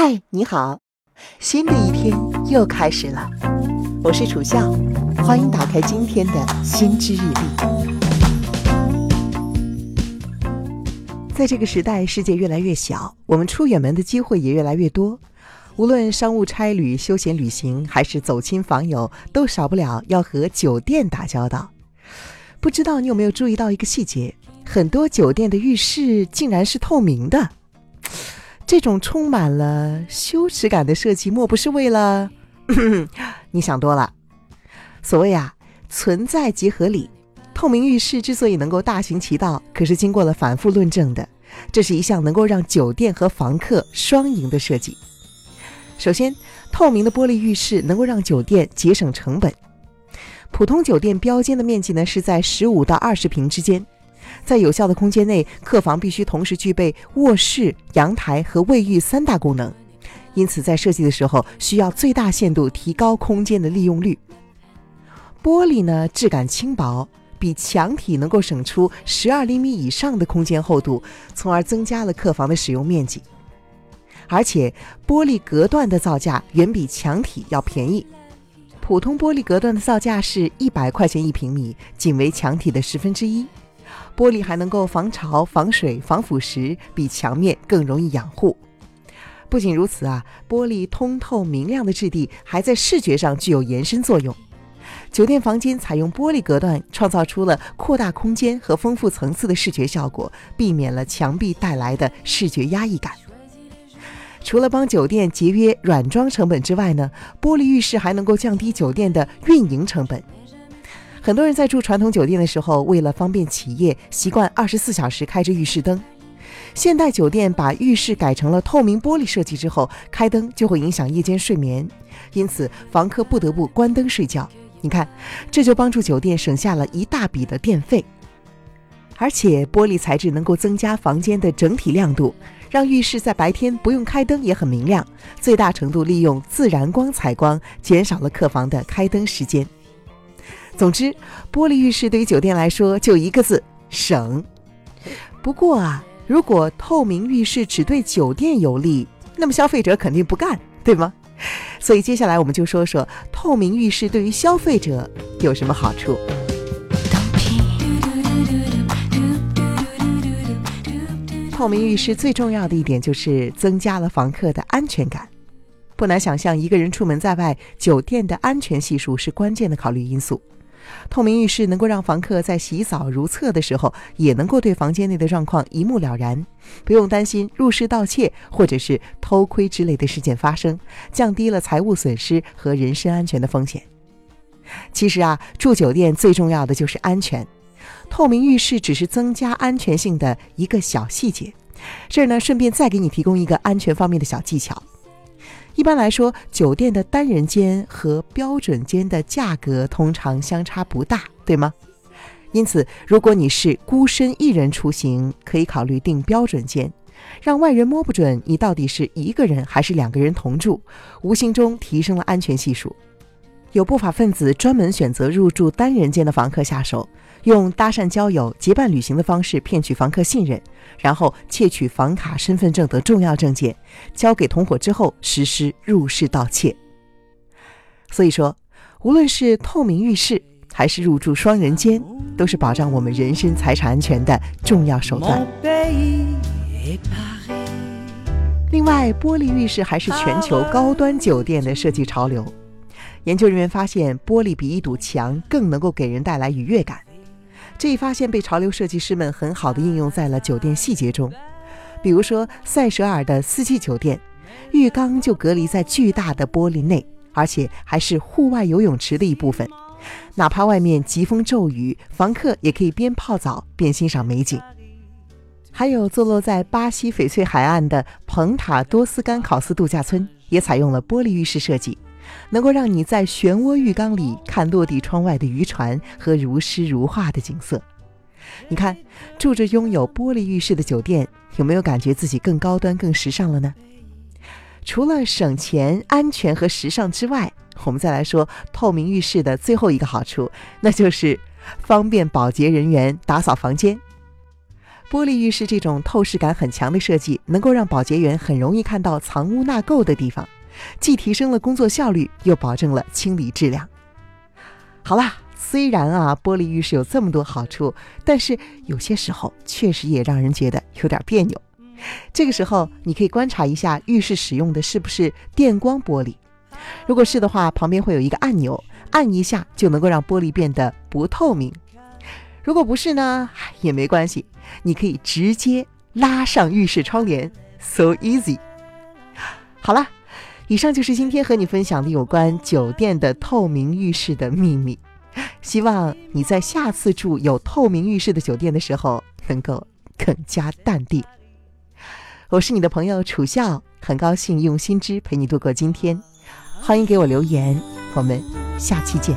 嗨，你好，新的一天又开始了。我是楚笑，欢迎打开今天的《心之日历》。在这个时代，世界越来越小，我们出远门的机会也越来越多。无论商务差旅、休闲旅行，还是走亲访友，都少不了要和酒店打交道。不知道你有没有注意到一个细节？很多酒店的浴室竟然是透明的。这种充满了羞耻感的设计，莫不是为了？你想多了。所谓啊，存在即合理。透明浴室之所以能够大行其道，可是经过了反复论证的。这是一项能够让酒店和房客双赢的设计。首先，透明的玻璃浴室能够让酒店节省成本。普通酒店标间的面积呢是在十五到二十平之间。在有效的空间内，客房必须同时具备卧室、阳台和卫浴三大功能，因此在设计的时候需要最大限度提高空间的利用率。玻璃呢，质感轻薄，比墙体能够省出十二厘米以上的空间厚度，从而增加了客房的使用面积。而且，玻璃隔断的造价远比墙体要便宜，普通玻璃隔断的造价是一百块钱一平米，仅为墙体的十分之一。玻璃还能够防潮、防水、防腐蚀，比墙面更容易养护。不仅如此啊，玻璃通透明亮的质地还在视觉上具有延伸作用。酒店房间采用玻璃隔断，创造出了扩大空间和丰富层次的视觉效果，避免了墙壁带来的视觉压抑感。除了帮酒店节约软装成本之外呢，玻璃浴室还能够降低酒店的运营成本。很多人在住传统酒店的时候，为了方便起夜，习惯二十四小时开着浴室灯。现代酒店把浴室改成了透明玻璃设计之后，开灯就会影响夜间睡眠，因此房客不得不关灯睡觉。你看，这就帮助酒店省下了一大笔的电费。而且玻璃材质能够增加房间的整体亮度，让浴室在白天不用开灯也很明亮，最大程度利用自然光采光，减少了客房的开灯时间。总之，玻璃浴室对于酒店来说就一个字：省。不过啊，如果透明浴室只对酒店有利，那么消费者肯定不干，对吗？所以接下来我们就说说透明浴室对于消费者有什么好处。透明浴室最重要的一点就是增加了房客的安全感。不难想象，一个人出门在外，酒店的安全系数是关键的考虑因素。透明浴室能够让房客在洗澡如厕的时候，也能够对房间内的状况一目了然，不用担心入室盗窃或者是偷窥之类的事件发生，降低了财务损失和人身安全的风险。其实啊，住酒店最重要的就是安全，透明浴室只是增加安全性的一个小细节。这儿呢，顺便再给你提供一个安全方面的小技巧。一般来说，酒店的单人间和标准间的价格通常相差不大，对吗？因此，如果你是孤身一人出行，可以考虑订标准间，让外人摸不准你到底是一个人还是两个人同住，无形中提升了安全系数。有不法分子专门选择入住单人间的房客下手。用搭讪交友、结伴旅行的方式骗取房客信任，然后窃取房卡、身份证等重要证件，交给同伙之后实施入室盗窃。所以说，无论是透明浴室还是入住双人间，都是保障我们人身财产安全的重要手段。另外，玻璃浴室还是全球高端酒店的设计潮流。研究人员发现，玻璃比一堵墙更能够给人带来愉悦感。这一发现被潮流设计师们很好的应用在了酒店细节中，比如说塞舌尔的四季酒店，浴缸就隔离在巨大的玻璃内，而且还是户外游泳池的一部分，哪怕外面疾风骤雨，房客也可以边泡澡边欣赏美景。还有坐落在巴西翡翠海岸的蓬塔多斯甘考斯度假村，也采用了玻璃浴室设计。能够让你在漩涡浴缸里看落地窗外的渔船和如诗如画的景色。你看，住着拥有玻璃浴室的酒店，有没有感觉自己更高端、更时尚了呢？除了省钱、安全和时尚之外，我们再来说透明浴室的最后一个好处，那就是方便保洁人员打扫房间。玻璃浴室这种透视感很强的设计，能够让保洁员很容易看到藏污纳垢的地方，既提升了工作效率，又保证了清理质量。好啦，虽然啊玻璃浴室有这么多好处，但是有些时候确实也让人觉得有点别扭。这个时候，你可以观察一下浴室使用的是不是电光玻璃。如果是的话，旁边会有一个按钮，按一下就能够让玻璃变得不透明。如果不是呢，也没关系，你可以直接拉上浴室窗帘，so easy。好了，以上就是今天和你分享的有关酒店的透明浴室的秘密。希望你在下次住有透明浴室的酒店的时候，能够更加淡定。我是你的朋友楚笑，很高兴用心之陪你度过今天。欢迎给我留言，我们下期见。